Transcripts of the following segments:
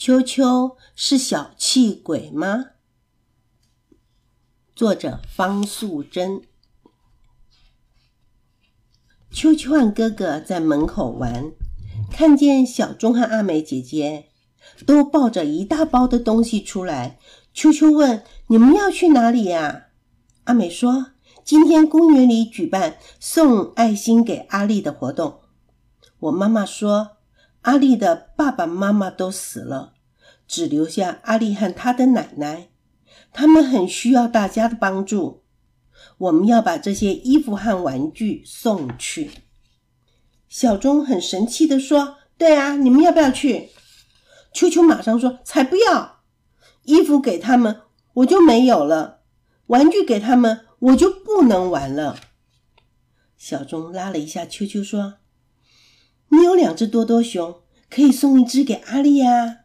秋秋是小气鬼吗？作者方素珍。秋秋和哥哥在门口玩，看见小钟和阿美姐姐都抱着一大包的东西出来。秋秋问：“你们要去哪里呀？”阿美说：“今天公园里举办送爱心给阿丽的活动。”我妈妈说。阿丽的爸爸妈妈都死了，只留下阿丽和她的奶奶。他们很需要大家的帮助。我们要把这些衣服和玩具送去。小钟很神气的说：“对啊，你们要不要去？”秋秋马上说：“才不要！衣服给他们，我就没有了；玩具给他们，我就不能玩了。”小钟拉了一下秋秋说。你有两只多多熊，可以送一只给阿丽呀。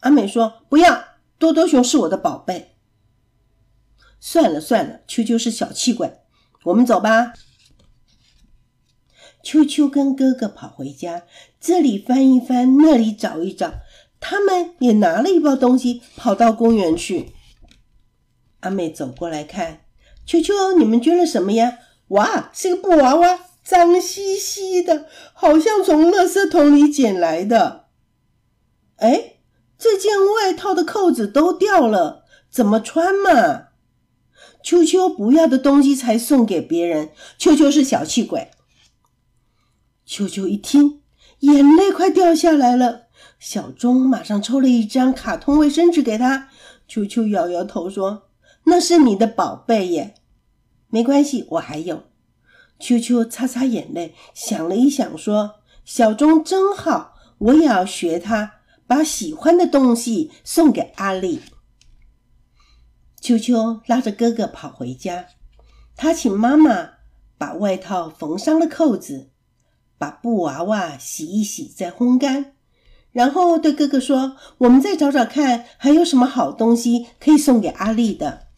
阿美说：“不要，多多熊是我的宝贝。”算了算了，秋秋是小气鬼，我们走吧。秋秋跟哥哥跑回家，这里翻一翻，那里找一找，他们也拿了一包东西，跑到公园去。阿美走过来看，秋秋，你们捐了什么呀？哇，是个布娃娃。脏兮兮的，好像从垃圾桶里捡来的。哎，这件外套的扣子都掉了，怎么穿嘛？秋秋不要的东西才送给别人，秋秋是小气鬼。秋秋一听，眼泪快掉下来了。小钟马上抽了一张卡通卫生纸给他。秋秋摇摇头说：“那是你的宝贝耶，没关系，我还有。”秋秋擦擦眼泪，想了一想，说：“小钟真好，我也要学他，把喜欢的东西送给阿丽。”秋秋拉着哥哥跑回家，他请妈妈把外套缝上了扣子，把布娃娃洗一洗再烘干，然后对哥哥说：“我们再找找看，还有什么好东西可以送给阿丽的。”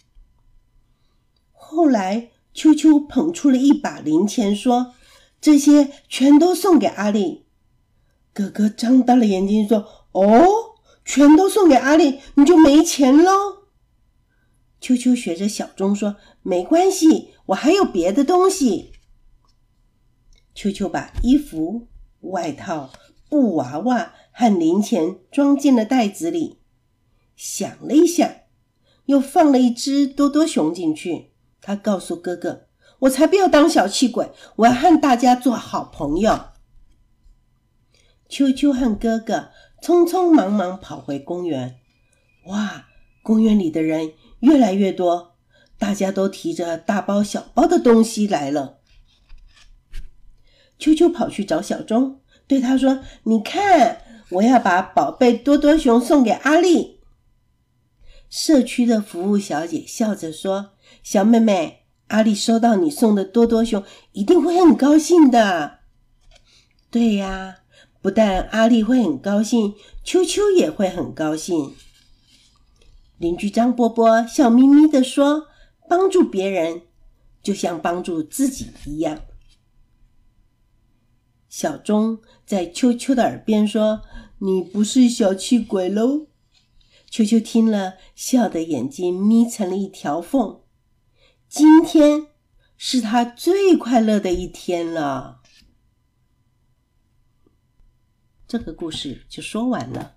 后来。秋秋捧出了一把零钱，说：“这些全都送给阿丽。”哥哥张大了眼睛说：“哦，全都送给阿丽，你就没钱喽？”秋秋学着小钟说：“没关系，我还有别的东西。”秋秋把衣服、外套、布娃娃和零钱装进了袋子里，想了一想，又放了一只多多熊进去。他告诉哥哥：“我才不要当小气鬼，我要和大家做好朋友。”秋秋和哥哥匆匆忙忙跑回公园。哇，公园里的人越来越多，大家都提着大包小包的东西来了。秋秋跑去找小钟，对他说：“你看，我要把宝贝多多熊送给阿丽。”社区的服务小姐笑着说。小妹妹，阿丽收到你送的多多熊，一定会很高兴的。对呀，不但阿丽会很高兴，秋秋也会很高兴。邻居张波波笑眯眯的说：“帮助别人，就像帮助自己一样。”小钟在秋秋的耳边说：“你不是小气鬼喽？”秋秋听了，笑的眼睛眯成了一条缝。今天是他最快乐的一天了。这个故事就说完了。